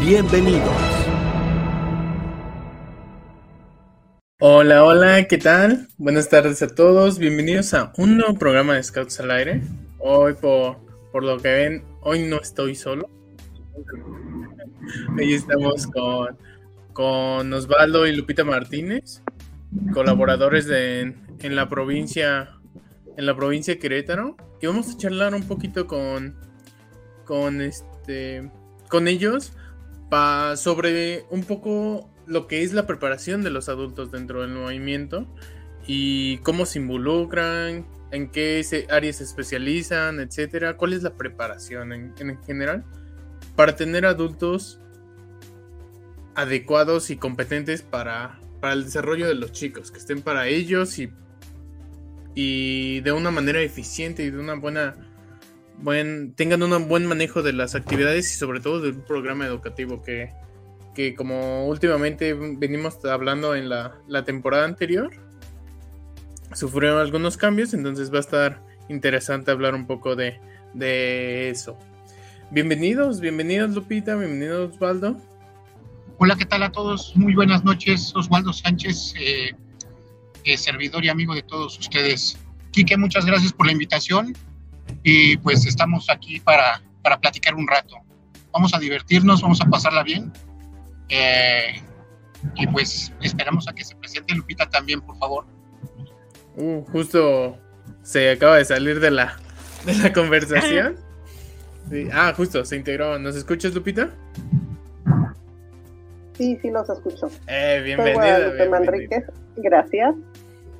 Bienvenidos. Hola, hola, ¿qué tal? Buenas tardes a todos, bienvenidos a un nuevo programa de Scouts al aire. Hoy, por, por lo que ven, hoy no estoy solo. Hoy estamos con, con Osvaldo y Lupita Martínez, colaboradores de, en la provincia en la provincia de Querétaro y vamos a charlar un poquito con con este con ellos sobre un poco lo que es la preparación de los adultos dentro del movimiento y cómo se involucran, en qué áreas se especializan, etcétera, cuál es la preparación en, en general para tener adultos adecuados y competentes para, para el desarrollo de los chicos, que estén para ellos y, y de una manera eficiente y de una buena buen, tengan un buen manejo de las actividades y sobre todo de un programa educativo que, como últimamente venimos hablando en la, temporada anterior, sufrieron algunos cambios, entonces va a estar interesante hablar un poco de, de eso. Bienvenidos, bienvenidos Lupita, bienvenidos Osvaldo. Hola, ¿qué tal a todos? Muy buenas noches, Osvaldo Sánchez, eh, eh, servidor y amigo de todos ustedes. Quique, muchas gracias por la invitación y pues estamos aquí para, para platicar un rato. Vamos a divertirnos, vamos a pasarla bien eh, y pues esperamos a que se presente Lupita también, por favor. Uh, justo se acaba de salir de la, de la conversación. Sí. Ah, justo, se integró. ¿Nos escuchas, Lupita? Sí, sí los escucho. Eh, bienvenida. Soy Guadalupe bienvenida. Manríquez, gracias.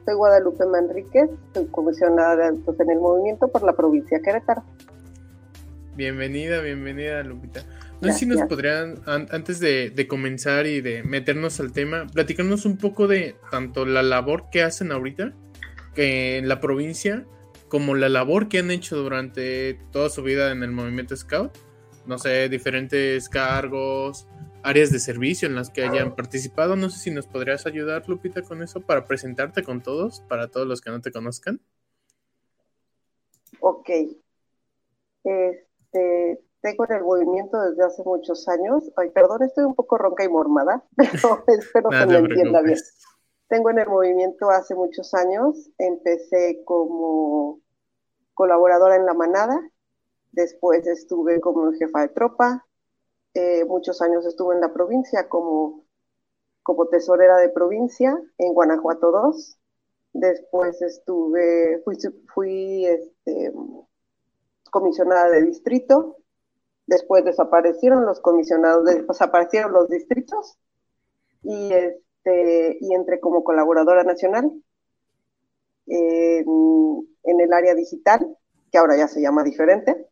Soy Guadalupe Manríquez, soy comisionada de adultos en el movimiento por la provincia de Querétaro. Bienvenida, bienvenida, Lupita. No sé si nos podrían, an antes de, de, comenzar y de meternos al tema, platicarnos un poco de tanto la labor que hacen ahorita que en la provincia, como la labor que han hecho durante toda su vida en el movimiento Scout. No sé, diferentes cargos, áreas de servicio en las que hayan participado. No sé si nos podrías ayudar, Lupita, con eso para presentarte con todos, para todos los que no te conozcan. Ok. Este, tengo en el movimiento desde hace muchos años. Ay, perdón, estoy un poco ronca y mormada, pero espero que me entienda bien. Tengo en el movimiento hace muchos años. Empecé como colaboradora en la manada. Después estuve como jefa de tropa, eh, muchos años estuve en la provincia como, como tesorera de provincia en Guanajuato 2. Después estuve, fui, fui este, comisionada de distrito. Después desaparecieron los comisionados, desaparecieron los distritos y, este, y entré como colaboradora nacional en, en el área digital, que ahora ya se llama diferente.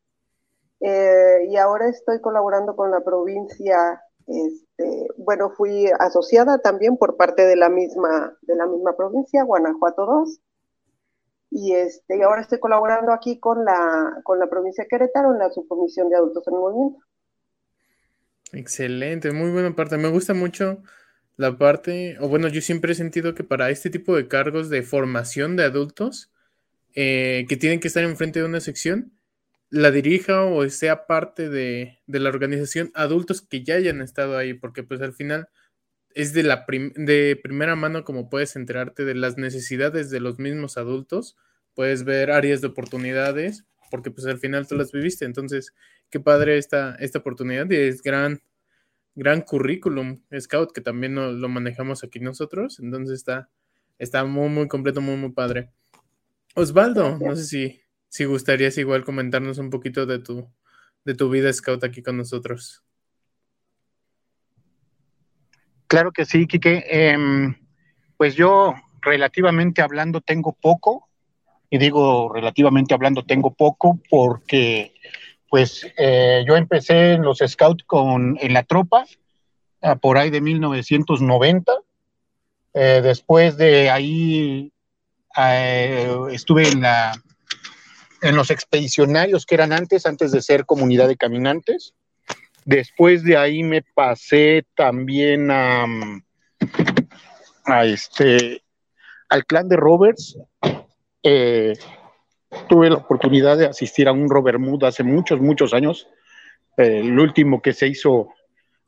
Eh, y ahora estoy colaborando con la provincia. Este, bueno, fui asociada también por parte de la misma, de la misma provincia, Guanajuato 2. Y, este, y ahora estoy colaborando aquí con la, con la provincia de Querétaro en la subcomisión de adultos en movimiento. Excelente, muy buena parte. Me gusta mucho la parte, o bueno, yo siempre he sentido que para este tipo de cargos de formación de adultos eh, que tienen que estar enfrente de una sección, la dirija o sea parte de, de, la organización adultos que ya hayan estado ahí, porque pues al final es de, la prim de primera mano como puedes enterarte de las necesidades de los mismos adultos, puedes ver áreas de oportunidades, porque pues al final tú las viviste, entonces qué padre esta, esta oportunidad y es gran, gran currículum Scout que también no, lo manejamos aquí nosotros, entonces está, está muy, muy completo, muy, muy padre. Osvaldo, no sé si si gustarías igual comentarnos un poquito de tu, de tu vida scout aquí con nosotros. Claro que sí, Quique. Eh, pues yo relativamente hablando tengo poco, y digo relativamente hablando tengo poco porque pues eh, yo empecé en los scouts con, en la tropa, por ahí de 1990. Eh, después de ahí eh, estuve en, la, en los expedicionarios que eran antes, antes de ser comunidad de caminantes. Después de ahí me pasé también a, este, al clan de Roberts. Eh, tuve la oportunidad de asistir a un Robert Mood hace muchos, muchos años. el último que se hizo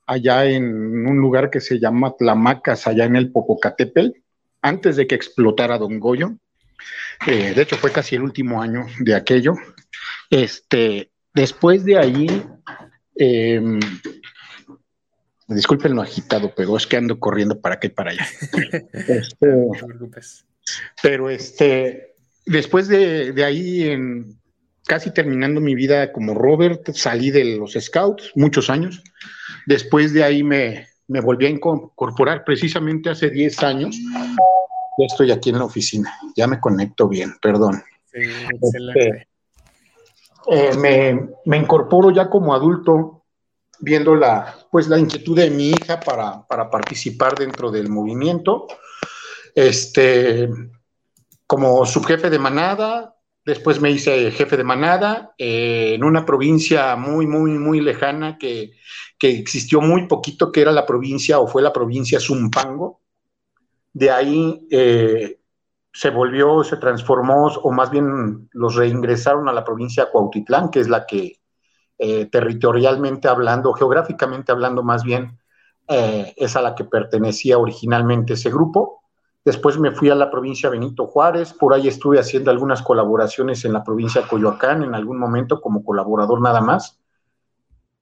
allá en un lugar que se llama Tlamacas, allá en el Popocatépetl, antes de que explotara Don Goyo. Eh, de hecho, fue casi el último año de aquello. Este, después de ahí, eh, disculpen lo agitado, pero es que ando corriendo para acá y para allá. Este, no te preocupes. Pero este, después de, de ahí, en, casi terminando mi vida como Robert, salí de los Scouts, muchos años. Después de ahí me, me volví a incorporar precisamente hace 10 años. Ya estoy aquí en la oficina, ya me conecto bien, perdón. Sí, excelente. Este, eh, me, me, incorporo ya como adulto, viendo la, pues, la inquietud de mi hija para, para participar dentro del movimiento. Este, como subjefe de manada, Después me hice jefe de manada eh, en una provincia muy, muy, muy lejana que, existió muy poquito, que era la provincia o fue la provincia Zumpango. De ahí eh, se volvió, se transformó, o más bien los reingresaron a la provincia Cuautitlán, que es la que eh, territorialmente hablando, geográficamente hablando más bien, es a la que pertenecía originalmente ese grupo. Después me fui a la provincia Benito Juárez, por ahí estuve haciendo algunas colaboraciones en la provincia Coyoacán en algún momento como colaborador nada más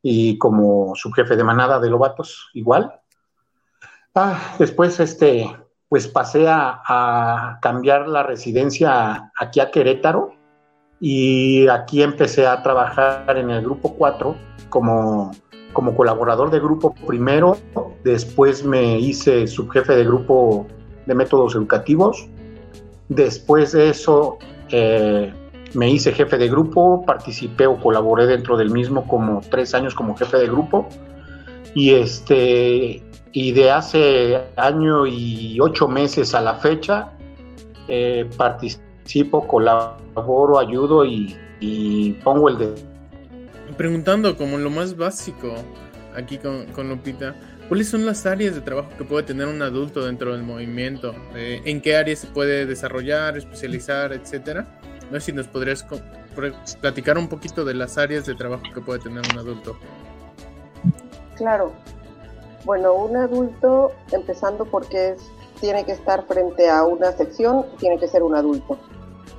y como subjefe de manada de Lobatos igual. Ah, después este, pues pasé a, cambiar la residencia aquí a Querétaro y aquí empecé a trabajar en el grupo 4 como, como colaborador de grupo primero, después me hice subjefe de grupo de métodos educativos. Después de eso eh, me hice jefe de grupo, participé o colaboré dentro del mismo como tres años como jefe de grupo. Y, este, y de hace año y ocho meses a la fecha eh, participo, colaboro, ayudo y, y, pongo el de... Preguntando como lo más básico aquí con, con Lupita. ¿Cuáles son las áreas de trabajo que puede tener un adulto dentro del movimiento? Eh, ¿En qué áreas se puede desarrollar, especializar, etcétera? No sé si nos podrías platicar un poquito de las áreas de trabajo que puede tener un adulto. Claro. Bueno, un adulto, empezando porque es, tiene que estar frente a una sección, tiene que ser un adulto,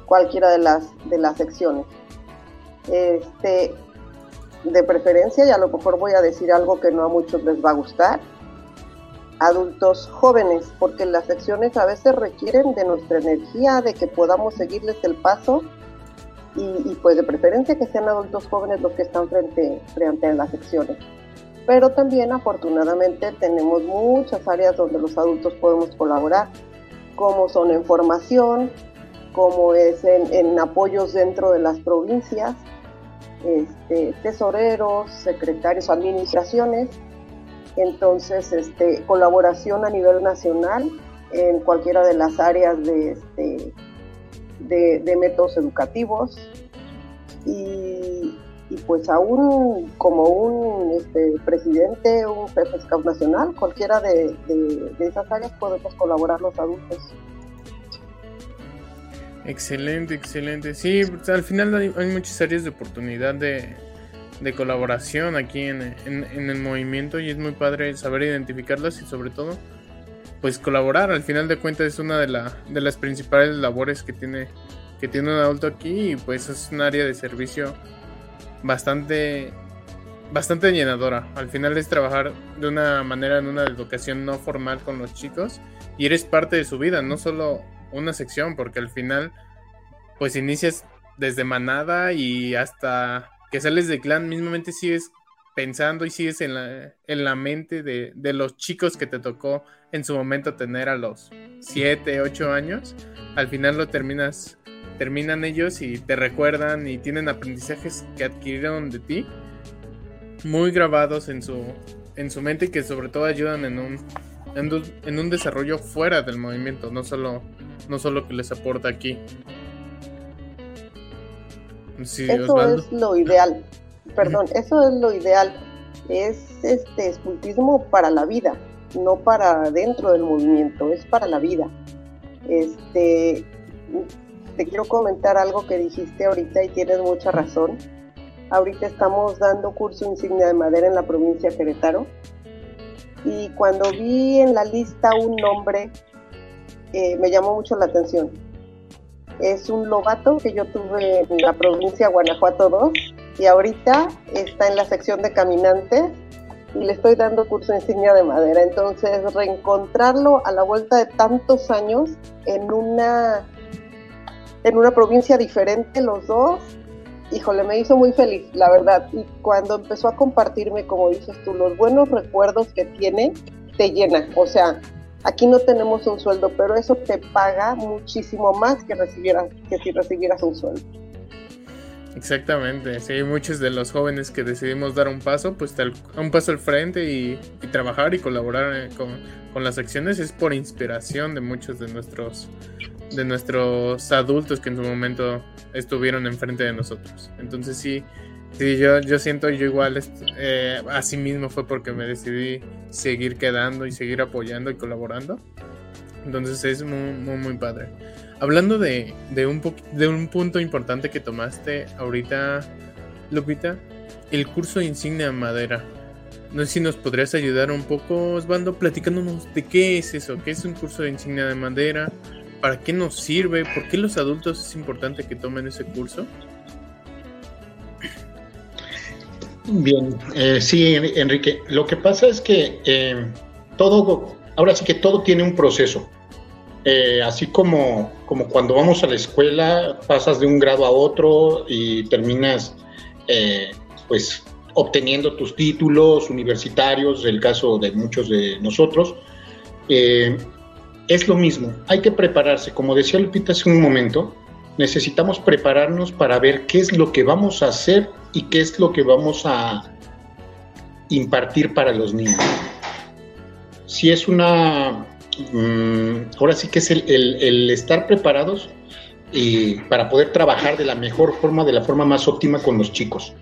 cualquiera de las, de las secciones. Este, de preferencia, y a lo mejor voy a decir algo que no a muchos les va a gustar, adultos jóvenes, porque las secciones a veces requieren de nuestra energía, de que podamos seguirles el paso y, pues de preferencia que sean adultos jóvenes los que están frente, frente a las secciones. Pero también afortunadamente tenemos muchas áreas donde los adultos podemos colaborar, como son en formación, como es en, apoyos dentro de las provincias, este, tesoreros, secretarios, administraciones. Entonces, este, colaboración a nivel nacional en cualquiera de las áreas de, este, de, métodos educativos. Y, pues aún como un este, presidente, un jefe scout nacional, cualquiera de, de esas áreas podemos colaborar los adultos. Excelente, excelente. Sí, pues, al final hay, muchas áreas de oportunidad de, colaboración aquí en, el movimiento y es muy padre saber identificarlas y sobre todo pues colaborar. Al final de cuentas es una de, de las principales labores que tiene, que tiene un adulto aquí y pues es un área de servicio bastante bastante llenadora. Al final es trabajar de una manera en una educación no formal con los chicos y eres parte de su vida, no solo una sección, porque al final, pues inicias desde manada y hasta que sales de clan, mismamente sigues pensando y sigues en la, en la mente de, de, los chicos que te tocó en su momento tener a los 7, 8 años, al final lo terminas terminan ellos y te recuerdan y tienen aprendizajes que adquirieron de ti muy grabados en su, en su mente y que sobre todo ayudan en un, en, un desarrollo fuera del movimiento, no solo, no solo que les aporta aquí. eso es lo ideal. Perdón, eso es lo ideal. Es este escultismo para la vida, no para dentro del movimiento, es para la vida. Este, te quiero comentar algo que dijiste ahorita y tienes mucha razón. Ahorita estamos dando curso insignia de madera en la provincia de Querétaro. Y cuando vi en la lista un nombre, eh, me llamó mucho la atención. Es un lobato que yo tuve en la provincia de Guanajuato 2 y ahorita está en la sección de caminantes y le estoy dando curso insignia de madera. Entonces, reencontrarlo a la vuelta de tantos años en una en una provincia diferente los dos, híjole, me hizo muy feliz, la verdad. Y cuando empezó a compartirme, como dices tú, los buenos recuerdos que tiene, te llena. O sea, aquí no tenemos un sueldo, pero eso te paga muchísimo más que, recibieras, que si recibieras un sueldo. Exactamente, sí, muchos de los jóvenes que decidimos dar un paso, pues un paso al frente y, trabajar y colaborar eh, con, con, las acciones es por inspiración de muchos de nuestros de nuestros adultos que en su momento estuvieron enfrente de nosotros. Entonces sí, sí yo, yo siento yo igual, eh, así mismo fue porque me decidí seguir quedando y seguir apoyando y colaborando. Entonces es muy, muy, muy padre. Hablando de, de, un de un punto importante que tomaste ahorita, Lupita, el curso de insignia madera. No sé si nos podrías ayudar un poco, Osvaldo, platicándonos de qué es eso, qué es un curso de insignia de madera, para qué nos sirve, por qué los adultos es importante que tomen ese curso. Bien, eh, sí, Enrique. Lo que pasa es que eh, todo, ahora sí que todo tiene un proceso. Eh, así como, como cuando vamos a la escuela, pasas de un grado a otro y terminas pues obteniendo tus títulos universitarios, el caso de muchos de nosotros, es lo mismo, hay que prepararse, como decía Lupita hace un momento, necesitamos prepararnos para ver qué es lo que vamos a hacer y qué es lo que vamos a impartir para los niños. Si es una Mm, ahora sí que es el, estar preparados y para poder trabajar de la mejor forma, de la forma más óptima con los chicos.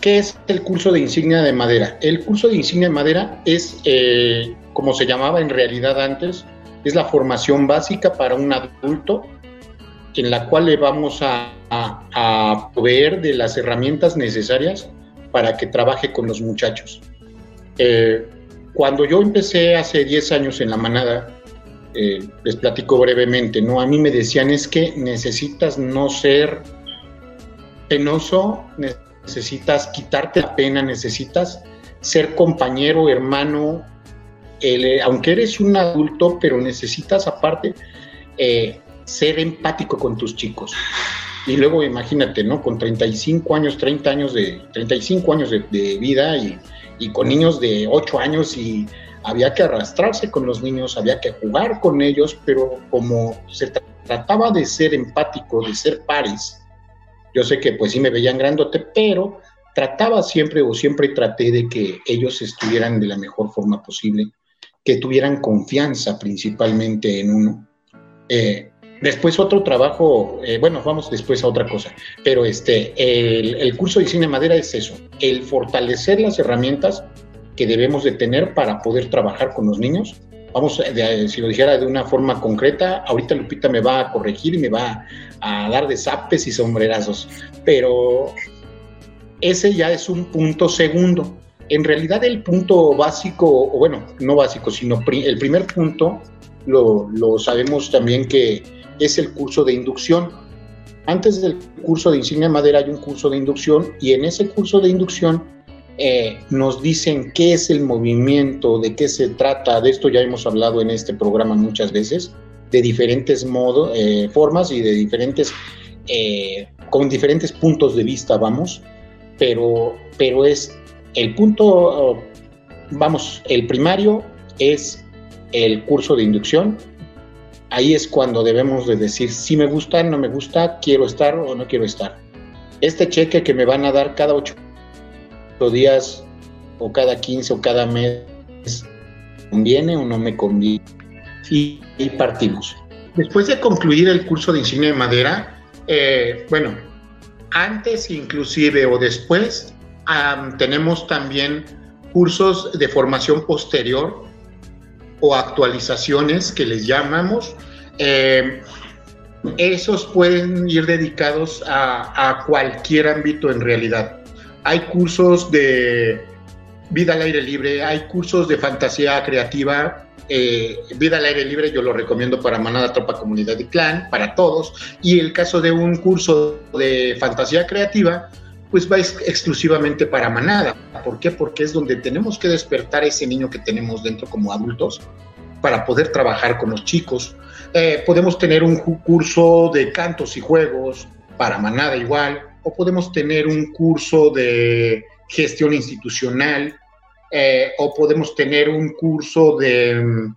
¿Qué es el curso de insignia de madera? El curso de insignia de madera es, eh, como se llamaba en realidad antes, es la formación básica para un adulto en la cual le vamos a, proveer de las herramientas necesarias para que trabaje con los muchachos. Eh, cuando yo empecé hace 10 años en la manada, eh, les platico brevemente, ¿no? A mí me decían es que necesitas no ser penoso, necesitas quitarte la pena, necesitas ser compañero, hermano, aunque eres un adulto, pero necesitas aparte eh, ser empático con tus chicos. Y luego imagínate, ¿no? Con 35 años, 30 años de, 35 años de, de vida y y con niños de 8 años y había que arrastrarse con los niños, había que jugar con ellos, pero como se trataba de ser empático, de ser pares, yo sé que pues sí me veían grandote, pero trataba siempre o siempre traté de que ellos estuvieran de la mejor forma posible, que tuvieran confianza principalmente en uno. Eh, Después otro trabajo, eh, bueno, vamos después a otra cosa, pero este, el, curso de cine madera es eso, el fortalecer las herramientas que debemos de tener para poder trabajar con los niños. Vamos, si lo dijera de una forma concreta, ahorita Lupita me va a corregir y me va a dar de zapes y sombrerazos, pero ese ya es un punto segundo. En realidad el punto básico, o bueno, no básico, sino el primer punto, lo, lo sabemos también que es el curso de inducción. Antes del curso de insignia madera hay un curso de inducción y en ese curso de inducción eh, nos dicen qué es el movimiento, de qué se trata. De esto ya hemos hablado en este programa muchas veces, de diferentes modos, eh, formas y de diferentes, eh, con diferentes puntos de vista, vamos. Pero, pero es el punto, vamos, el primario es el curso de inducción, ahí es cuando debemos de decir si me gusta, no me gusta, quiero estar o no quiero estar. Este cheque que me van a dar cada ocho días o cada 15 o cada mes, ¿conviene o no me conviene? Y, partimos. Después de concluir el curso de insignia de madera, eh, bueno, antes inclusive o después tenemos también cursos de formación posterior o actualizaciones que les llamamos. Eh, esos pueden ir dedicados a, cualquier ámbito en realidad. Hay cursos de vida al aire libre, hay cursos de fantasía creativa. Eh, vida al aire libre yo lo recomiendo para Manada, Tropa, Comunidad y Clan, para todos. Y el caso de un curso de fantasía creativa, pues va exclusivamente para manada. ¿Por qué? Porque es donde tenemos que despertar ese niño que tenemos dentro como adultos para poder trabajar con los chicos. Eh, podemos tener un curso de cantos y juegos para manada igual, o podemos tener un curso de gestión institucional, eh, o podemos tener un curso de mm,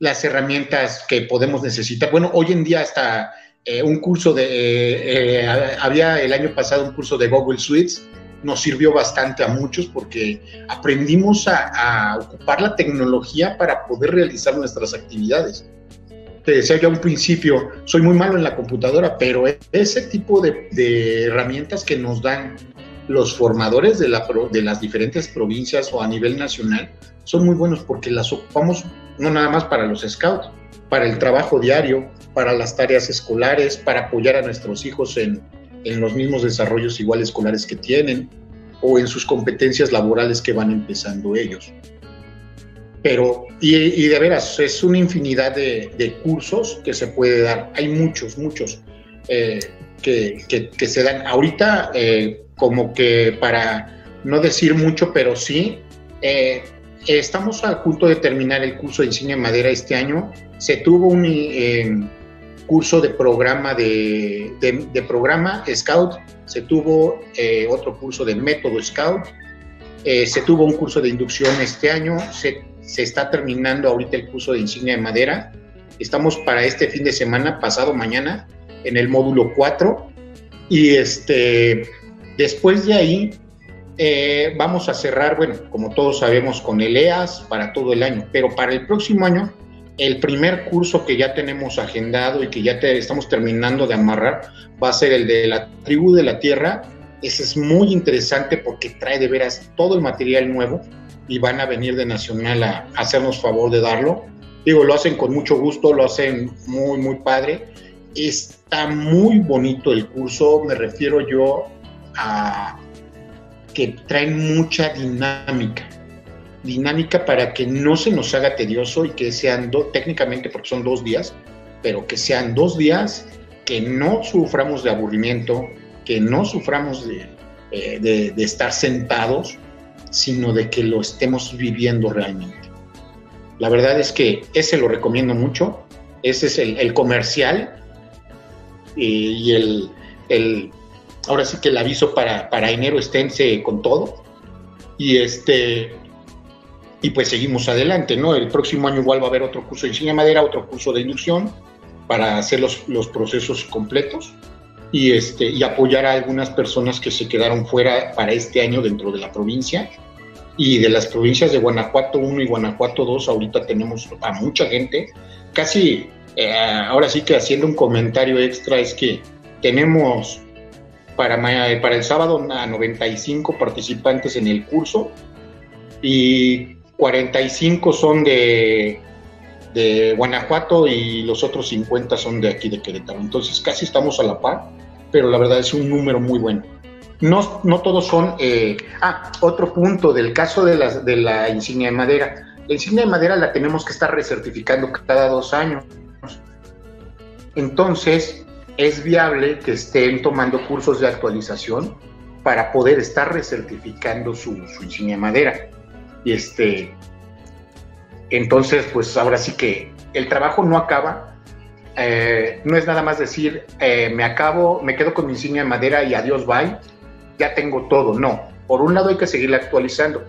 las herramientas que podemos necesitar. Bueno, hoy en día hasta eh, un curso de, eh, eh, había el año pasado un curso de Google Suites, nos sirvió bastante a muchos porque aprendimos a, ocupar la tecnología para poder realizar nuestras actividades. Te decía yo a un principio, soy muy malo en la computadora, pero ese tipo de, de herramientas que nos dan los formadores de, la, de las diferentes provincias o a nivel nacional son muy buenos porque las ocupamos no nada más para los scouts, para el trabajo diario, para las tareas escolares, para apoyar a nuestros hijos en, los mismos desarrollos igual escolares que tienen o en sus competencias laborales que van empezando ellos. Pero, y, de veras, es una infinidad de, cursos que se puede dar. Hay muchos, muchos eh, que, se dan. Ahorita, eh, como que para no decir mucho, pero sí, eh, estamos a punto de terminar el curso de insignia madera este año. Se tuvo un, curso de programa de, de, programa Scout, se tuvo eh, otro curso de método Scout, eh, se tuvo un curso de inducción este año, se, se, está terminando ahorita el curso de insignia de madera, estamos para este fin de semana, pasado mañana, en el módulo 4, y este, después de ahí eh, vamos a cerrar, bueno, como todos sabemos, con el EAS para todo el año, pero para el próximo año el primer curso que ya tenemos agendado y que ya estamos terminando de amarrar va a ser el de la tribu de la tierra. Ese es muy interesante porque trae de veras todo el material nuevo y van a venir de Nacional a, hacernos favor de darlo. Digo, lo hacen con mucho gusto, lo hacen muy, muy padre. Está muy bonito el curso, me refiero yo a que traen mucha dinámica dinámica para que no se nos haga tedioso y que sean dos, técnicamente porque son dos días, pero que sean dos días que no suframos de aburrimiento, que no suframos de, eh, estar sentados, sino de que lo estemos viviendo realmente. La verdad es que ese lo recomiendo mucho, ese es el, comercial y, el, el, ahora sí que el aviso para, para enero esténse con todo. Y este, y pues seguimos adelante, ¿no? El próximo año igual va a haber otro curso de insignia madera, otro curso de inducción para hacer los, los procesos completos y, este, y apoyar a algunas personas que se quedaron fuera para este año dentro de la provincia. Y de las provincias de Guanajuato 1 y Guanajuato 2, ahorita tenemos a mucha gente, casi, eh, ahora sí que haciendo un comentario extra, es que tenemos para, el sábado a 95 participantes en el curso y 45 son de, de Guanajuato y los otros 50 son de aquí de Querétaro. Entonces casi estamos a la par, pero la verdad es un número muy bueno. No, no todos son... Eh, ah, otro punto del caso de la, de la insignia de madera. La insignia de madera la tenemos que estar recertificando cada dos años. Entonces, es viable que estén tomando cursos de actualización para poder estar recertificando su, su insignia de madera. Y este, entonces, pues ahora sí que el trabajo no acaba. Eh, no es nada más decir, eh, me acabo, me quedo con mi insignia de madera y adiós, bye, ya tengo todo. No, por un lado hay que seguir actualizando.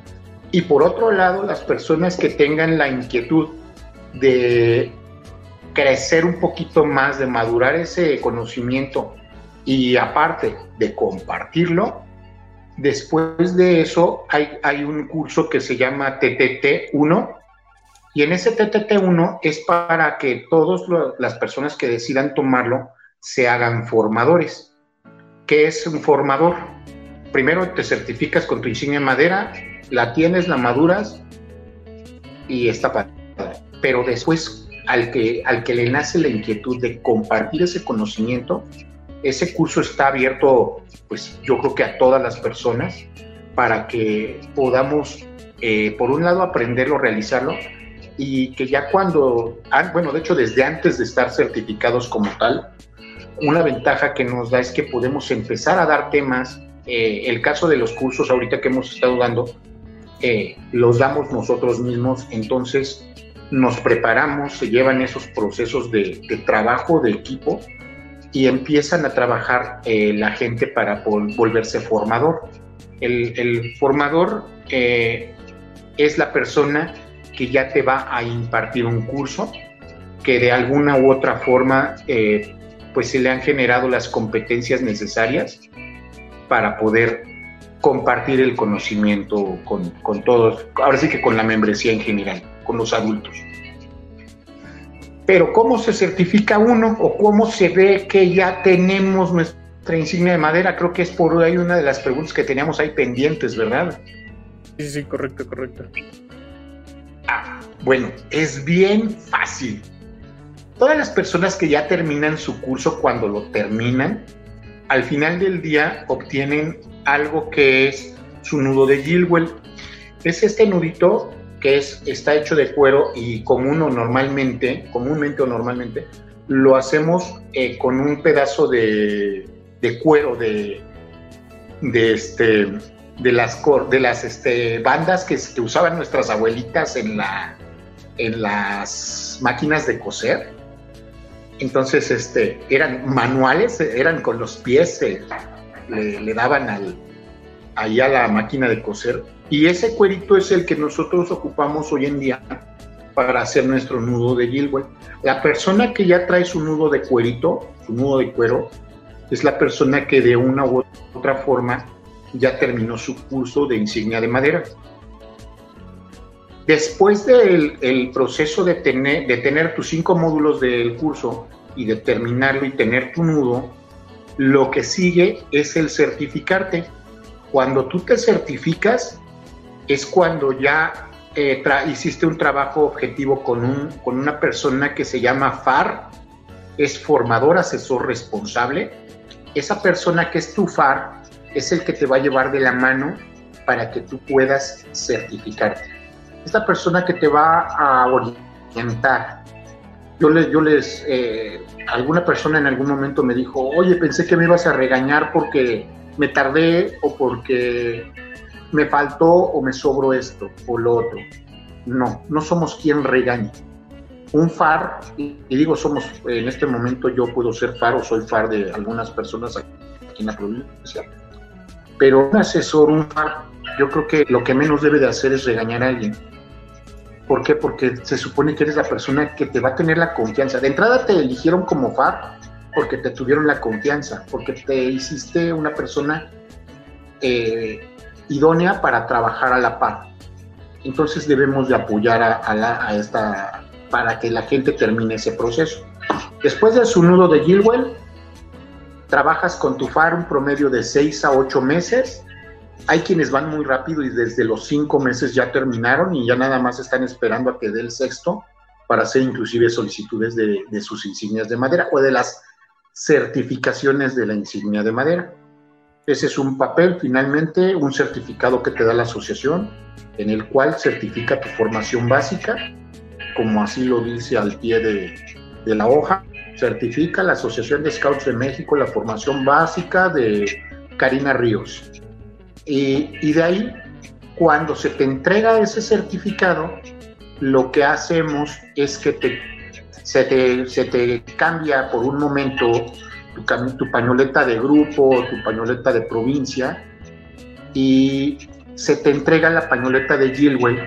Y por otro lado, las personas que tengan la inquietud de crecer un poquito más, de madurar ese conocimiento y aparte de compartirlo, después de eso hay, hay un curso que se llama TTT1 y en ese TTT1 es para que todas las personas que decidan tomarlo se hagan formadores. ¿Qué es un formador? Primero te certificas con tu insignia de madera, la tienes, la maduras y está padre. Pero después, al que, al que le nace la inquietud de compartir ese conocimiento, ese curso está abierto, pues yo creo que a todas las personas, para que podamos, eh, por un lado, aprenderlo, realizarlo, y que ya cuando, ah, bueno, de hecho, desde antes de estar certificados como tal, una ventaja que nos da es que podemos empezar a dar temas. Eh, el caso de los cursos ahorita que hemos estado dando, eh, los damos nosotros mismos, entonces nos preparamos, se llevan esos procesos de, trabajo de equipo y empiezan a trabajar eh, la gente para volverse formador. El, formador es la persona que ya te va a impartir un curso que de alguna u otra forma pues se le han generado las competencias necesarias para poder compartir el conocimiento con, todos, ahora sí que con la membresía en general, con los adultos. Pero ¿cómo se certifica uno o cómo se ve que ya tenemos nuestra insignia de madera? Creo que es por ahí una de las preguntas que teníamos ahí pendientes, ¿verdad? Sí, sí, correcto, correcto. Ah, bueno, es bien fácil. Todas las personas que ya terminan su curso, cuando lo terminan, al final del día obtienen algo que es su nudo de Gilwell. Es este nudito que es, está hecho de cuero y común o normalmente, comúnmente o normalmente, lo hacemos eh, con un pedazo de, cuero de, de, este, de las, de las este, bandas que, usaban nuestras abuelitas en, la, en las máquinas de coser entonces, este, eran manuales, eran con los pies, le, daban al, a la máquina de coser. Y ese cuerito es el que nosotros ocupamos hoy en día para hacer nuestro nudo de Gilwell. La persona que ya trae su nudo de cuerito, su nudo de cuero, es la persona que de una u otra forma ya terminó su curso de insignia de madera. Después del proceso de tener, de tener tus cinco módulos del curso y de terminarlo y tener tu nudo, lo que sigue es el certificarte. Cuando tú te certificas es cuando ya eh, hiciste un trabajo objetivo con, un, con una persona que se llama FAR, es formador asesor responsable. Esa persona que es tu FAR es el que te va a llevar de la mano para que tú puedas certificarte esta persona que te va a orientar. Yo les, yo les, eh, alguna persona en algún momento me dijo, oye, pensé que me ibas a regañar porque me tardé o porque me faltó o me sobró esto o lo otro. No, no somos quien regañe. Un FAR, y, digo somos, en este momento yo puedo ser FAR o soy FAR de algunas personas aquí en la provincia, pero un asesor, un FAR, yo creo que lo que menos debe de hacer es regañar a alguien ¿Por qué? Porque se supone que eres la persona que te va a tener la confianza. De entrada te eligieron como FAR porque te tuvieron la confianza, porque te hiciste una persona eh, idónea para trabajar a la par. Entonces debemos de apoyar a, esta para que la gente termine ese proceso. Después de su nudo de Gilwell, trabajas con tu FAR un promedio de 6 a 8 meses hay quienes van muy rápido y desde los cinco meses ya terminaron y ya nada más están esperando a que dé el sexto para hacer inclusive solicitudes de, sus insignias de madera o de las certificaciones de la insignia de madera. Ese es un papel, finalmente, un certificado que te da la asociación, en el cual certifica tu formación básica, como así lo dice al pie de, de la hoja. Certifica la Asociación de Scouts de México la formación básica de Karina Ríos. Y, de ahí, cuando se te entrega ese certificado, lo que hacemos es que te, se, te, cambia por un momento tu, pañoleta de grupo, tu pañoleta de provincia, y se te entrega la pañoleta de Gilwell,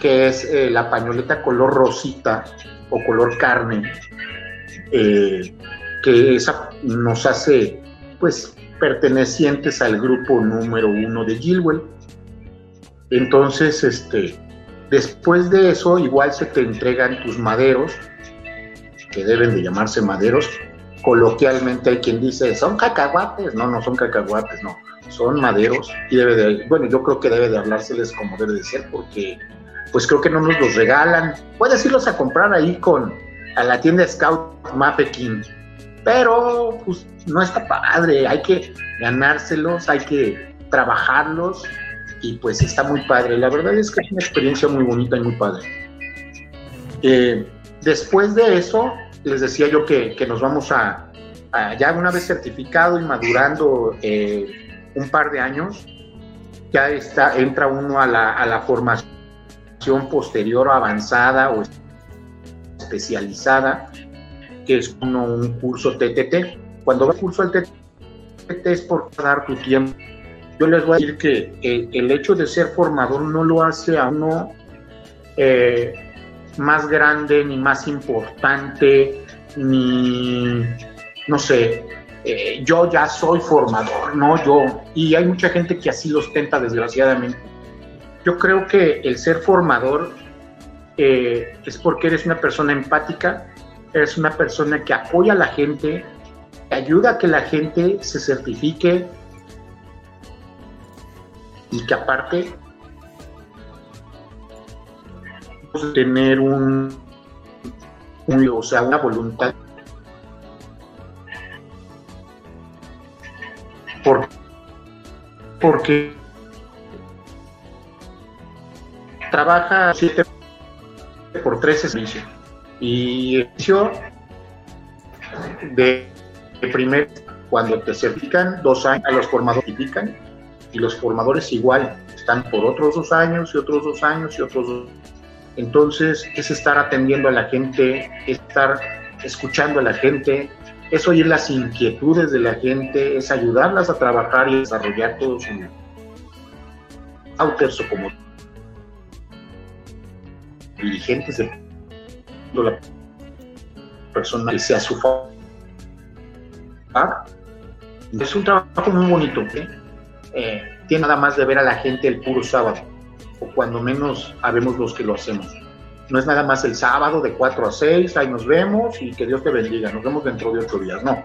que es eh, la pañoleta color rosita o color carne, eh, que esa nos hace pues pertenecientes al grupo número uno de Gilwell. Entonces, este, después de eso, igual se te entregan tus maderos, que deben de llamarse maderos. Coloquialmente hay quien dice, son cacahuates. No, no son cacahuates, no. Son maderos y debe de, bueno, yo creo que debe de hablárseles como debe de ser, porque pues creo que no nos los regalan. Puedes irlos a comprar ahí con a la tienda Scout Mafeking, pero pues no está padre, hay que ganárselos, hay que trabajarlos y pues está muy padre. La verdad es que es una experiencia muy bonita y muy padre. Eh, después de eso, les decía yo que, nos vamos a, ya una vez certificado y madurando eh, un par de años, ya está, entra uno a la, a la formación posterior avanzada o especializada, que es uno, un curso TTT. Cuando va curso al TTT es por dar tu tiempo. Yo les voy a decir que el, hecho de ser formador no lo hace a uno eh, más grande, ni más importante, ni, no sé, eh, yo ya soy formador, no yo. Y hay mucha gente que así lo ostenta, desgraciadamente yo creo que el ser formador eh, es porque eres una persona empática, eres una persona que apoya a la gente, que ayuda a que la gente se certifique y que aparte tener un, o sea, una voluntad. porque trabaja 7 por 13 servicios. Y inicio de, primer, cuando te certifican, dos años, los formadores certifican, y los formadores igual, están por otros dos años y otros dos años y otros dos. Entonces, es estar atendiendo a la gente, estar escuchando a la gente, es oír las inquietudes de la gente, es ayudarlas a trabajar y desarrollar todo su auterso como dirigentes de la persona que sea su favor. Es un trabajo muy bonito. ¿eh? ¿eh? tiene nada más de ver a la gente el puro sábado, cuando menos habemos los que lo hacemos. No es nada más el sábado de 4 a 6, ahí nos vemos y que Dios te bendiga, nos vemos dentro de ocho días. No.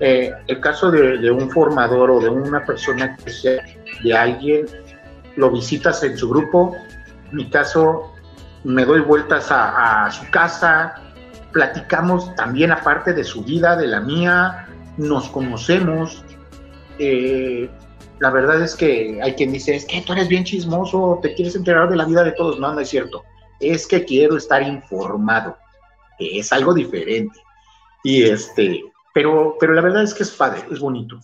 Eh, el caso de, un formador o de una persona que sea de alguien, lo visitas en su grupo. mi caso, me doy vueltas a, su casa, platicamos también aparte de su vida, de la mía, nos conocemos. Eh, la verdad es que hay quien dice, es que tú eres bien chismoso, te quieres enterar de la vida de todos. No, no es cierto. Es que quiero estar informado, es algo diferente. Y este, pero, pero la verdad es que es padre, es bonito.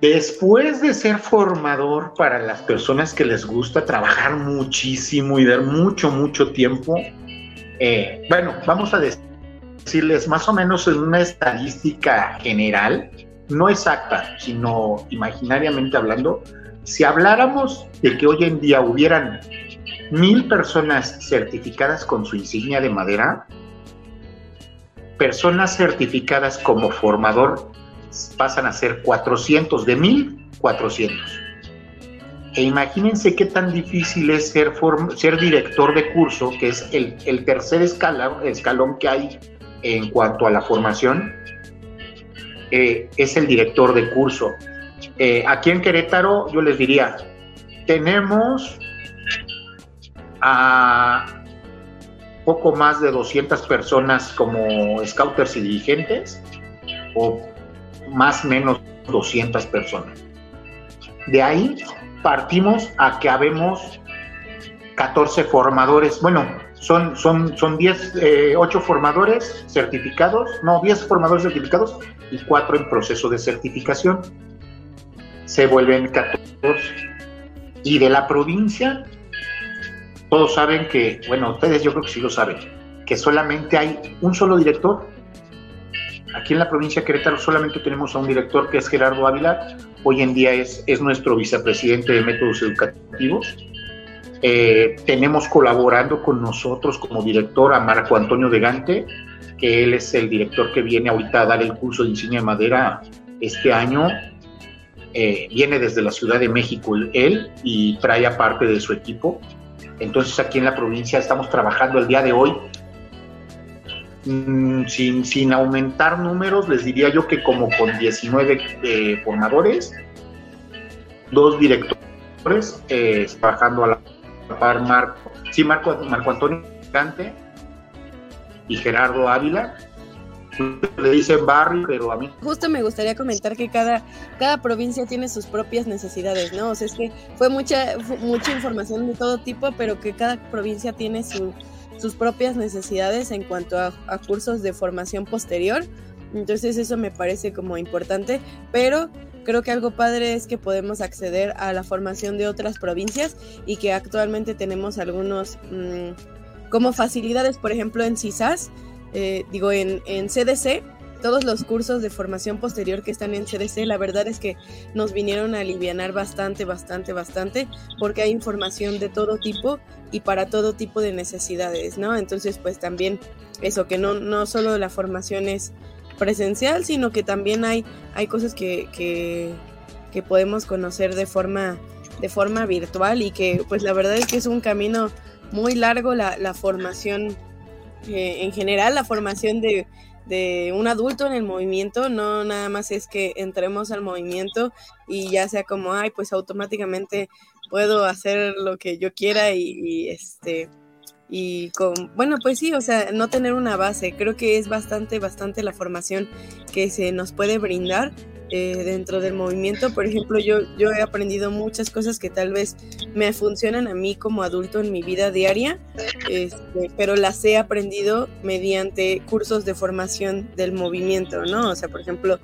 Después de ser formador para las personas que les gusta trabajar muchísimo y dar mucho, mucho tiempo, eh, bueno, vamos a decirles más o menos en una estadística general, no exacta, sino imaginariamente hablando, si habláramos de que hoy en día hubieran mil personas certificadas con su insignia de madera, personas certificadas como formador pasan a ser 400, de 1400. E imagínense qué tan difícil es ser, ser director de curso, que es el, el tercer escalón, escalón que hay en cuanto a la formación, eh, es el director de curso. Eh, aquí en Querétaro yo les diría, tenemos a poco más de 200 personas como scouters y dirigentes, o más o menos 200 personas. De ahí partimos a que habemos 14 formadores, bueno, son, son, son 10, 8 eh, formadores certificados, no, 10 formadores certificados y 4 en proceso de certificación. Se vuelven 14. Y de la provincia, todos saben que, bueno, ustedes yo creo que sí lo saben, que solamente hay un solo director Aquí en la provincia de Querétaro solamente tenemos a un director que es Gerardo Ávila, hoy en día es, es nuestro vicepresidente de métodos educativos. Eh, tenemos colaborando con nosotros como director a Marco Antonio de Gante, que él es el director que viene ahorita a dar el curso de diseño de madera este año. Eh, viene desde la Ciudad de México él y trae a parte de su equipo. Entonces aquí en la provincia estamos trabajando el día de hoy. Mm, sin, sin aumentar números, les diría yo que como con 19 eh, formadores, dos directores, eh, trabajando a la par Marco, sí, Marco, Marco Antonio Gante y Gerardo Ávila, le dicen barrio, pero a mí. Justo me gustaría comentar que cada, cada provincia tiene sus propias necesidades, ¿no? O sea, es que fue mucha, mucha información de todo tipo, pero que cada provincia tiene sus propias necesidades en cuanto a, a cursos de formación posterior. Entonces eso me parece como importante, pero creo que algo padre es que podemos acceder a la formación de otras provincias y que actualmente tenemos algunos mm, como facilidades, por ejemplo en CISAS, eh, digo, en, CDC, todos los cursos de formación posterior que están en CDC, la verdad es que nos vinieron a aliviar bastante, bastante, bastante, porque hay información de todo tipo y para todo tipo de necesidades, ¿no? Entonces, pues también eso, que no, no solo la formación es presencial, sino que también hay, hay cosas que, que, podemos conocer de forma, de forma virtual y que pues la verdad es que es un camino muy largo la, la formación eh, en general la formación de, un adulto en el movimiento, no nada más es que entremos al movimiento y ya sea como, ay, pues automáticamente puedo hacer lo que yo quiera y, este y con bueno pues sí o sea no tener una base. Creo que es bastante bastante la formación que se nos puede brindar eh, dentro del movimiento. Por ejemplo, yo, yo he aprendido muchas cosas que tal vez me funcionan a mí como adulto en mi vida diaria, este, pero las he aprendido mediante cursos de formación del movimiento, ¿no? O sea, por ejemplo,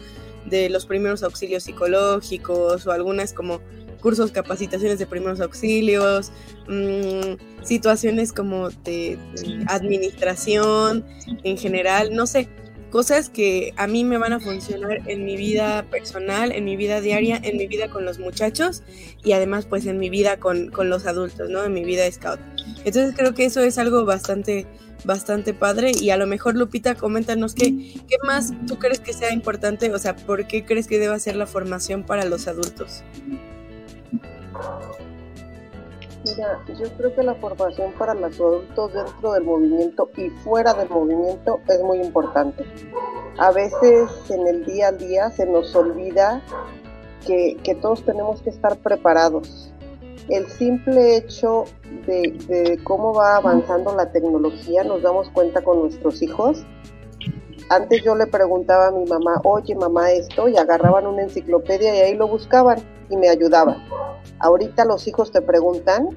de los primeros auxilios psicológicos o algunas como cursos, capacitaciones de primeros auxilios, mm, situaciones como de, administración en general, no sé, cosas que a mí me van a funcionar en mi vida personal, en mi vida diaria, en mi vida con los muchachos y además pues en mi vida con, los adultos, ¿no? En mi vida scout. Entonces creo que eso es algo bastante, bastante padre y a lo mejor Lupita, coméntanos qué, qué más tú crees que sea importante, o sea, ¿por qué crees que deba ser la formación para los adultos? Mira, yo creo que la formación para los adultos dentro del movimiento y fuera del movimiento es muy importante. A veces en el día a día se nos olvida que, todos tenemos que estar preparados. El simple hecho de, de cómo va avanzando la tecnología, nos damos cuenta con nuestros hijos. Antes yo le preguntaba a mi mamá, oye mamá esto, y agarraban una enciclopedia y ahí lo buscaban y me ayudaban Ahorita los hijos te preguntan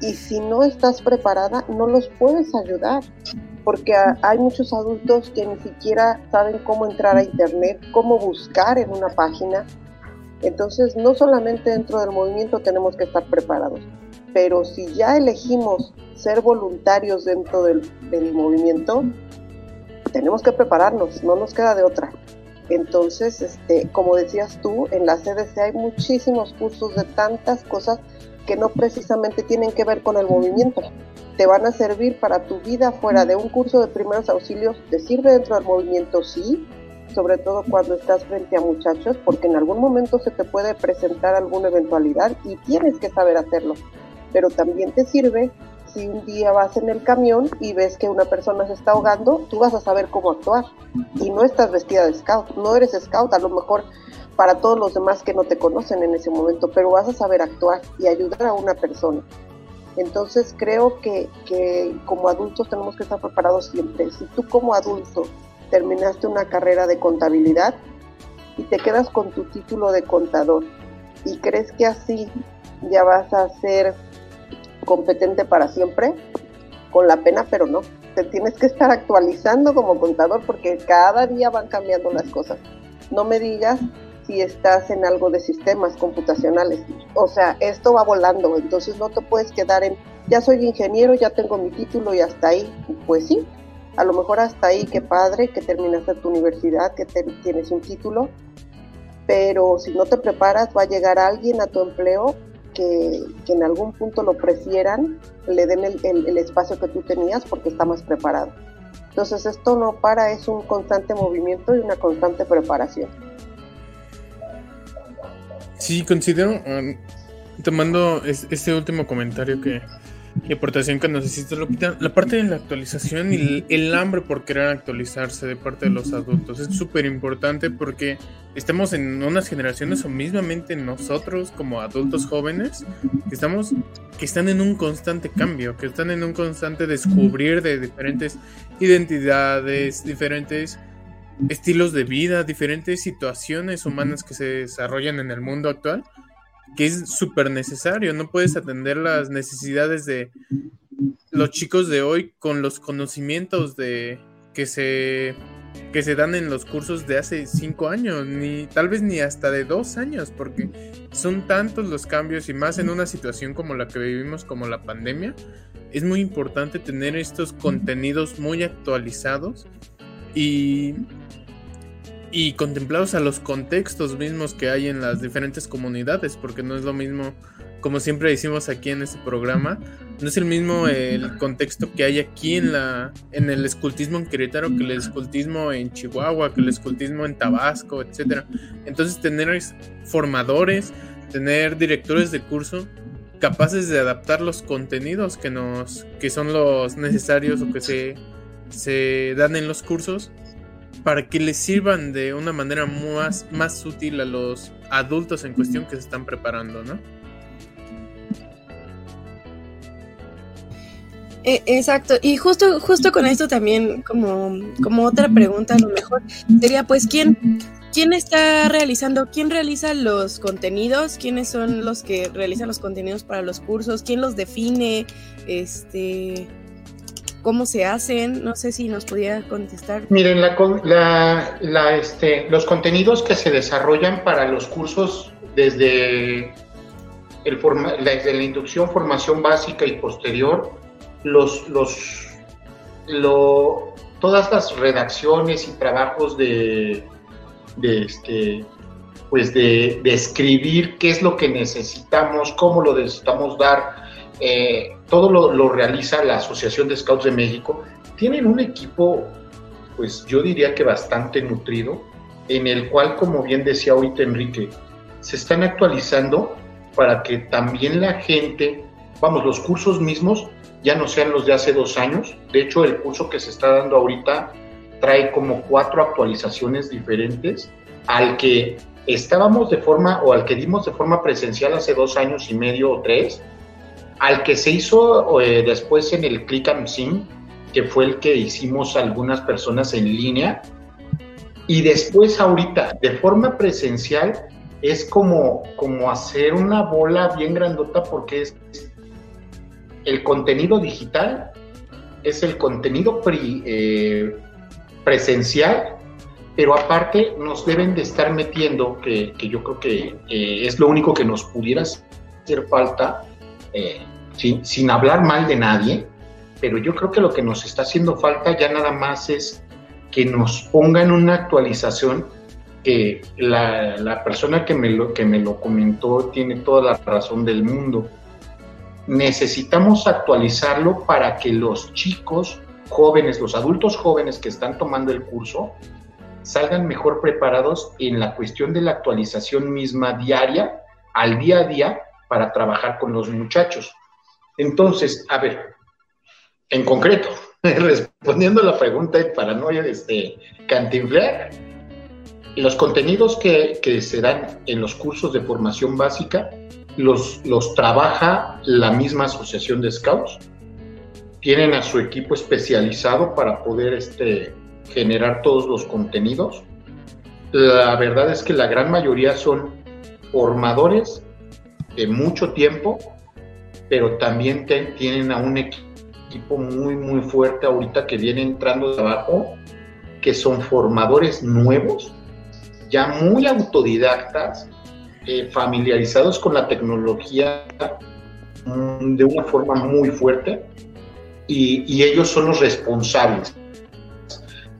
y si no estás preparada no los puedes ayudar porque hay muchos adultos que ni siquiera saben cómo entrar a internet, cómo buscar en una página. Entonces no solamente dentro del movimiento tenemos que estar preparados, pero si ya elegimos ser voluntarios dentro del, del movimiento, tenemos que prepararnos, no nos queda de otra. Entonces, este, como decías tú, en la CDC hay muchísimos cursos de tantas cosas que no precisamente tienen que ver con el movimiento. Te van a servir para tu vida fuera de un curso de primeros auxilios. ¿Te sirve dentro del movimiento? Sí, sobre todo cuando estás frente a muchachos, porque en algún momento se te puede presentar alguna eventualidad y tienes que saber hacerlo. Pero también te sirve si un día vas en el camión y ves que una persona se está ahogando, tú vas a saber cómo actuar. Y no estás vestida de scout, no eres scout, a lo mejor para todos los demás que no te conocen en ese momento, pero vas a saber actuar y ayudar a una persona. Entonces creo que, que como adultos tenemos que estar preparados siempre. Si tú como adulto terminaste una carrera de contabilidad y te quedas con tu título de contador y crees que así ya vas a ser competente para siempre, con la pena, pero no. Te tienes que estar actualizando como contador porque cada día van cambiando las cosas. No me digas si estás en algo de sistemas computacionales. O sea, esto va volando, entonces no te puedes quedar en, ya soy ingeniero, ya tengo mi título y hasta ahí. Pues sí, a lo mejor hasta ahí, qué padre, que terminaste tu universidad, que tienes un título, pero si no te preparas va a llegar alguien a tu empleo que, en algún punto lo prefieran, le den el, espacio que tú tenías porque está más preparado. Entonces esto no para, es un constante movimiento y una constante preparación. Sí, considero, um, tomando este último comentario que, y aportación que necesita la parte de la actualización y el, hambre por querer actualizarse de parte de los adultos. Es súper importante porque estamos en unas generaciones o mismamente nosotros como adultos jóvenes que estamos que están en un constante cambio, que están en un constante descubrir de diferentes identidades, diferentes estilos de vida, diferentes situaciones humanas que se desarrollan en el mundo actual que es súper necesario. No puedes atender las necesidades de los chicos de hoy con los conocimientos de que se que se dan en los cursos de hace cinco años, ni tal vez ni hasta de dos años, porque son tantos los cambios y más en una situación como la que vivimos, como la pandemia, es muy importante tener estos contenidos muy actualizados y y contemplados a los contextos mismos que hay en las diferentes comunidades, porque no es lo mismo, como siempre decimos aquí en este programa, no es el mismo el contexto que hay aquí en la en el escultismo en Querétaro que el escultismo en Chihuahua, que el escultismo en Tabasco, etcétera. Entonces tener formadores, tener directores de curso capaces de adaptar los contenidos que nos que son los necesarios o que se se dan en los cursos para que les sirvan de una manera más, más útil a los adultos en cuestión que se están preparando, ¿no? E, exacto, y justo, justo con esto también, como, como otra pregunta, a lo mejor sería pues quién, quién está realizando, quién realiza los contenidos, quiénes son los que realizan los contenidos para los cursos, quién los define, este, cómo se hacen. No sé si nos podía contestar. Miren, la, este, los contenidos que se desarrollan para los cursos desde, el desde la inducción, formación básica y posterior, los, los, lo, todas las redacciones y trabajos de, de este, pues de, de, escribir qué es lo que necesitamos, cómo lo necesitamos dar, eh, todo lo, realiza la Asociación de Scouts de México. Tienen un equipo, pues yo diría que bastante nutrido, en el cual, como bien decía ahorita Enrique, se están actualizando para que también la gente, vamos, los cursos mismos ya no sean los de hace dos años. De hecho, el curso que se está dando ahorita trae como cuatro actualizaciones diferentes al que estábamos de forma o al que dimos de forma presencial hace dos años y medio o tres, al que se hizo eh, después en el Click and Sim, que fue el que hicimos algunas personas en línea, y después ahorita, de forma presencial, es como, como hacer una bola bien grandota porque es el contenido digital, es el contenido eh, presencial, pero aparte nos deben de estar metiendo, que, yo creo que es lo único que nos pudiera hacer falta, eh, sin, hablar mal de nadie, pero yo creo que lo que nos está haciendo falta ya nada más es que nos pongan una actualización que la, persona que me, lo, que me lo comentó tiene toda la razón del mundo. Necesitamos actualizarlo para que los chicos jóvenes, los adultos jóvenes que están tomando el curso, salgan mejor preparados en la cuestión de la actualización misma diaria, al día a día, para trabajar con los muchachos. Entonces, a ver, en concreto, respondiendo a la pregunta para no este, cantinflar, los contenidos que, se dan en los cursos de formación básica los, los trabaja la misma asociación de scouts. Tienen a su equipo especializado para poder este, generar todos los contenidos. La verdad es que la gran mayoría son formadores de mucho tiempo, pero también tienen a un equipo muy, muy fuerte ahorita que viene entrando de abajo, que son formadores nuevos, ya muy autodidactas, eh, familiarizados con la tecnología mm, de una forma muy fuerte, y, ellos son los responsables.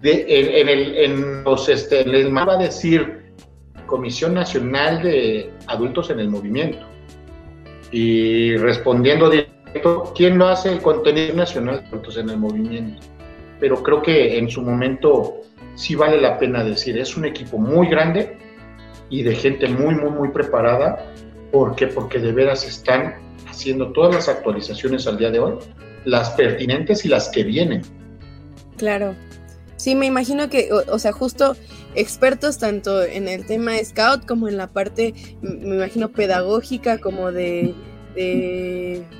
En, el, en los, este, les va a decir Comisión Nacional de Adultos en el Movimiento Y respondiendo directo, ¿quién lo hace? El contenido nacional entonces en el movimiento. Pero creo que en su momento sí vale la pena decir, es un equipo muy grande y de gente muy, muy, muy preparada. ¿Por qué? Porque de veras están haciendo todas las actualizaciones al día de hoy, las pertinentes y las que vienen. Claro. Sí, me imagino que, o, sea, justo expertos tanto en el tema scout como en la parte, me imagino, pedagógica, como de,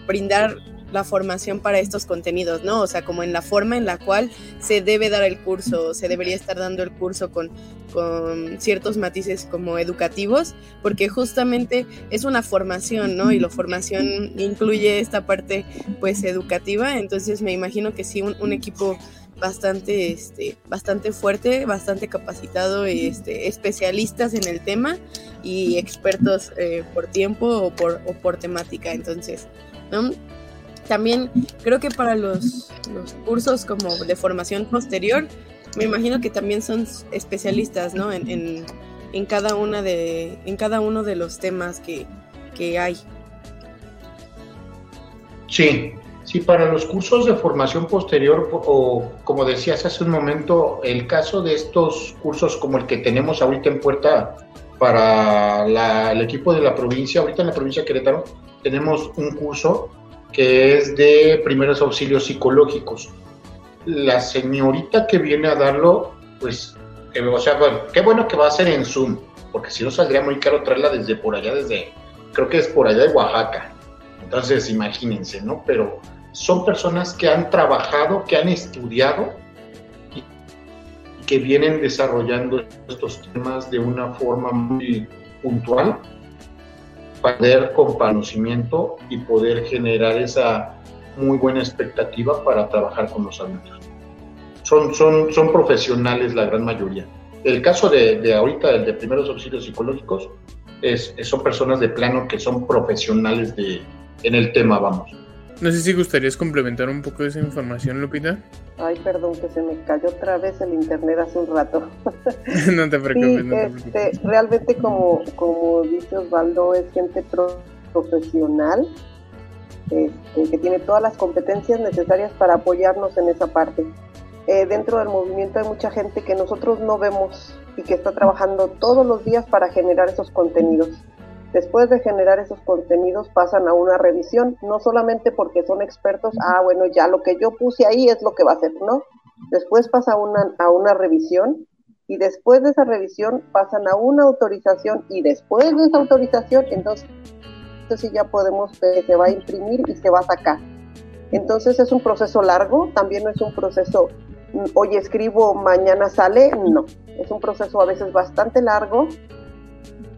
brindar la formación para estos contenidos, ¿no? O sea, como en la forma en la cual se debe dar el curso, se debería estar dando el curso con, con ciertos matices como educativos, porque justamente es una formación, ¿no? Y la formación incluye esta parte, pues, educativa, entonces me imagino que sí, un, equipo bastante, este, bastante fuerte, bastante capacitado, este, especialistas en el tema y expertos eh, por tiempo o por, o por temática, entonces. También creo que para los, cursos como de formación posterior, me imagino que también son especialistas, ¿no? En, en, cada una de, en cada uno de los temas que, que hay. Sí, sí, para los cursos de formación posterior, o como decías hace un momento, el caso de estos cursos como el que tenemos ahorita en puerta para el equipo de la provincia, ahorita en la provincia de Querétaro, tenemos un curso que es de primeros auxilios psicológicos. La señorita que viene a darlo, pues, o sea, qué bueno que va a ser en Zoom, porque si no saldría muy caro traerla desde por allá, desde, creo que es por allá de Oaxaca. Entonces, imagínense, ¿no? Pero son personas que han trabajado, que han estudiado y que vienen desarrollando estos temas de una forma muy puntual poder con conocimiento y poder generar esa muy buena expectativa para trabajar con los adultos. Son, son, son profesionales la gran mayoría. El caso de, de ahorita, el de primeros auxilios psicológicos, es, son personas de plano que son profesionales de, en el tema, vamos. No sé si gustarías complementar un poco esa información, Lupita. Ay, perdón, que se me cayó otra vez el internet hace un rato. no te preocupes. Este, realmente, como, como dice Osvaldo, es gente profesional este, que tiene todas las competencias necesarias para apoyarnos en esa parte. Eh, dentro del movimiento hay mucha gente que nosotros no vemos y que está trabajando todos los días para generar esos contenidos. Después de generar esos contenidos pasan a una revisión, no solamente porque son expertos, ah, bueno, ya lo que yo puse ahí es lo que va a ser, ¿no? Después pasa una, a una revisión y después de esa revisión pasan a una autorización y después de esa autorización, entonces, entonces ya podemos, se va a imprimir y se va a sacar. Entonces es un proceso largo, también no es un proceso, mm, hoy escribo, mañana sale, no, es un proceso a veces bastante largo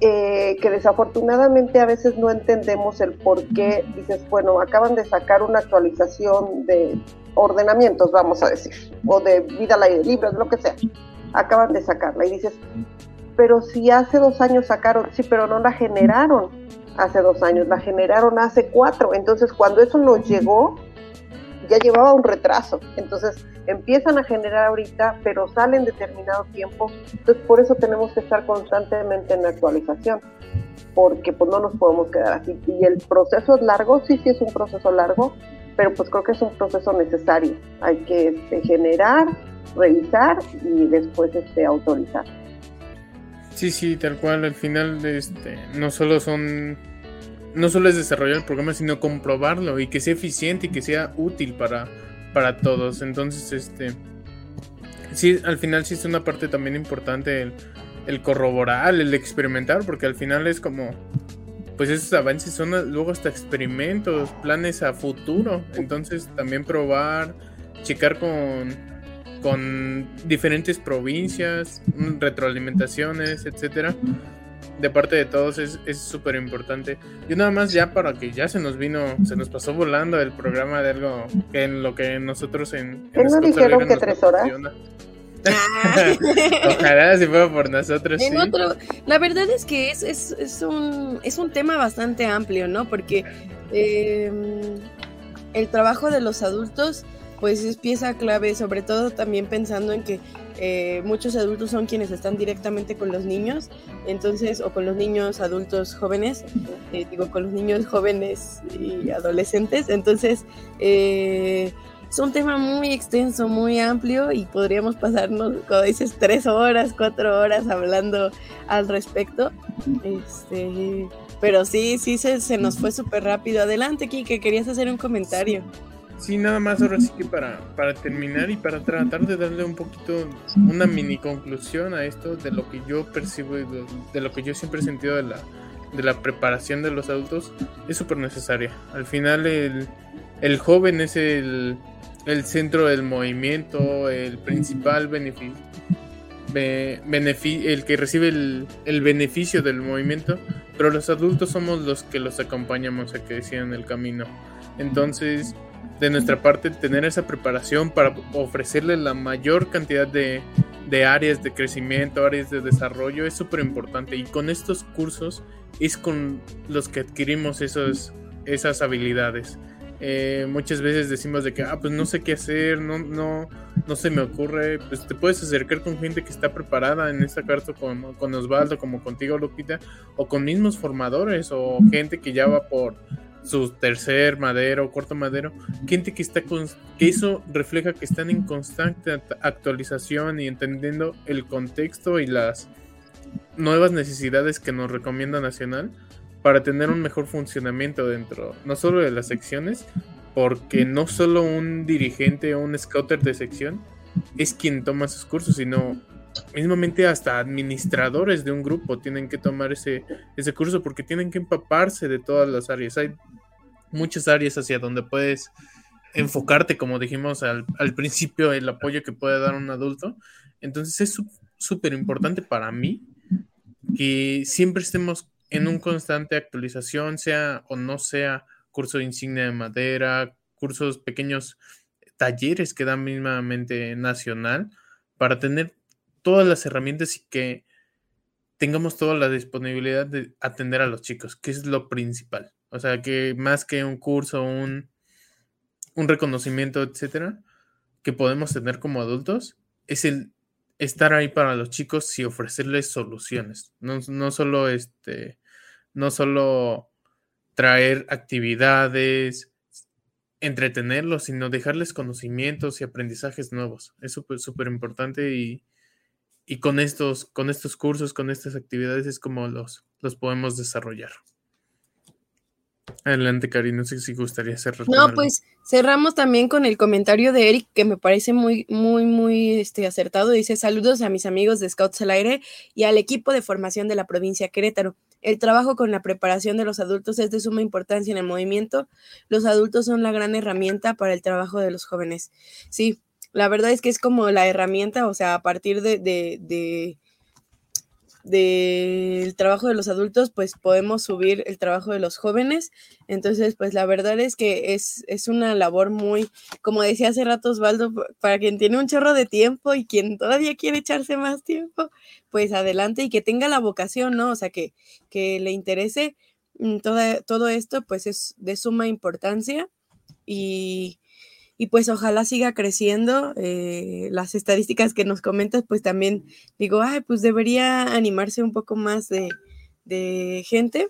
eh, que desafortunadamente a veces no entendemos el por qué dices, bueno, acaban de sacar una actualización de ordenamientos, vamos a decir, o de vida al aire libre, lo que sea, acaban de sacarla y dices, pero si hace dos años sacaron, sí, pero no la generaron hace dos años, la generaron hace cuatro, entonces cuando eso nos llegó, ya llevaba un retraso, entonces empiezan a generar ahorita, pero salen determinado tiempo. Entonces, por eso tenemos que estar constantemente en actualización, porque pues no nos podemos quedar así. Y el proceso es largo, sí, sí es un proceso largo, pero pues creo que es un proceso necesario. Hay que este, generar, revisar y después este, autorizar. Sí, sí, tal cual. Al final, este, no solo son, no solo es desarrollar el programa, sino comprobarlo y que sea eficiente y que sea útil para para todos. Entonces, este. Sí, al final sí es una parte también importante el, corroborar, el experimentar, porque al final es como. Pues esos avances son luego hasta experimentos, planes a futuro. Entonces también probar, checar con, con diferentes provincias, retroalimentaciones, etcétera de parte de todos es súper importante. Y nada más ya para que ya se nos vino, se nos pasó volando el programa de algo que en lo que nosotros en... ¿Qué no dijeron que tres horas? Ojalá si fuera por nosotros. En otro, la verdad es que es, es, es, un, es un tema bastante amplio, ¿no? Porque em, el trabajo de los adultos, pues es pieza clave, sobre todo también pensando en que eh, muchos adultos son quienes están directamente con los niños, entonces, o con los niños adultos jóvenes, eh, digo, con los niños jóvenes y adolescentes, entonces, eh, es un tema muy extenso, muy amplio y podríamos pasarnos, como dices, tres horas, cuatro horas hablando al respecto. Este, pero sí, sí se, se nos fue súper rápido. Adelante, Kike, querías hacer un comentario. Sí, nada más ahora sí que para, para terminar y para tratar de darle un poquito una mini conclusión a esto de lo que yo percibo y de, lo que yo siempre he sentido de la, de la preparación de los adultos es súper necesaria. Al final el, el joven es el, el, centro del movimiento, el principal beneficio, el que recibe el, el, beneficio del movimiento, pero los adultos somos los que los acompañamos a que decidan el camino. Entonces, de nuestra parte tener esa preparación para ofrecerle la mayor cantidad de, áreas de crecimiento, áreas de desarrollo, es súper importante. Y con estos cursos es con los que adquirimos esos, esas habilidades. Eh, muchas veces decimos de que, ah, pues no sé qué hacer, no, no, no se me ocurre. Pues te puedes acercar con gente que está preparada, en esta carta con, con Osvaldo, como contigo, Lupita, o con mismos formadores o gente que ya va por su tercer madero, cuarto madero, gente que está con, que eso refleja que están en constante actualización y entendiendo el contexto y las nuevas necesidades que nos recomienda Nacional para tener un mejor funcionamiento dentro, no solo de las secciones, porque no solo un dirigente o un scouter de sección es quien toma sus cursos, sino mismamente hasta administradores de un grupo tienen que tomar ese, ese curso porque tienen que empaparse de todas las áreas. Hay muchas áreas hacia donde puedes enfocarte, como dijimos al, principio, el apoyo que puede dar un adulto. Entonces es súper importante para mí que siempre estemos en un constante actualización, sea o no sea curso de insignia de madera, cursos pequeños, talleres que dan mismamente nacional, para tener todas las herramientas y que tengamos toda la disponibilidad de atender a los chicos, que es lo principal. O sea, que más que un curso, un, un reconocimiento, etcétera, que podemos tener como adultos, es el estar ahí para los chicos y ofrecerles soluciones. No, no solo este, no solo traer actividades, entretenerlos, sino dejarles conocimientos y aprendizajes nuevos. Es súper, súper importante y, y, con, estos, con estos cursos, con estas actividades es como los, los podemos desarrollar. Adelante, Cari, no sé si gustaría cerrar. No, pues cerramos también con el comentario de Eric, que me parece muy, muy, muy este, acertado. Dice: Saludos a mis amigos de Scouts al Aire y al equipo de formación de la provincia Querétaro. El trabajo con la preparación de los adultos es de suma importancia en el movimiento. Los adultos son la gran herramienta para el trabajo de los jóvenes. Sí, la verdad es que es como la herramienta, o sea, a partir de, de del trabajo de los adultos, pues podemos subir el trabajo de los jóvenes. Entonces, pues la verdad es que es, es una labor muy, como decía hace rato Osvaldo, para quien tiene un chorro de tiempo y quien todavía quiere echarse más tiempo, pues adelante y que tenga la vocación, ¿no? O sea, que, que le interese mm, todo, todo esto, pues es de suma importancia y y pues ojalá siga creciendo. Eh, las estadísticas que nos comentas, pues también digo, ay, pues debería animarse un poco más de, gente.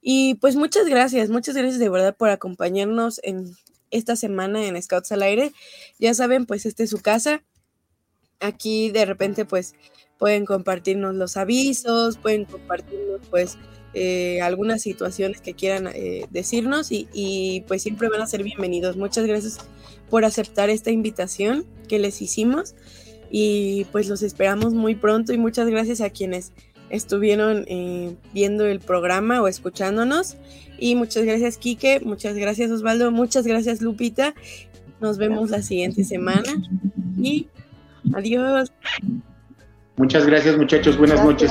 Y pues muchas gracias, muchas gracias de verdad por acompañarnos en esta semana en Scouts al Aire. Ya saben, pues este es su casa. Aquí de repente pues pueden compartirnos los avisos, pueden compartirnos pues eh, algunas situaciones que quieran eh, decirnos y, pues siempre van a ser bienvenidos. Muchas gracias por aceptar esta invitación que les hicimos y pues los esperamos muy pronto y muchas gracias a quienes estuvieron eh, viendo el programa o escuchándonos y muchas gracias Quique, muchas gracias Osvaldo, muchas gracias Lupita. Nos vemos la siguiente semana y adiós. Muchas gracias muchachos, buenas noches.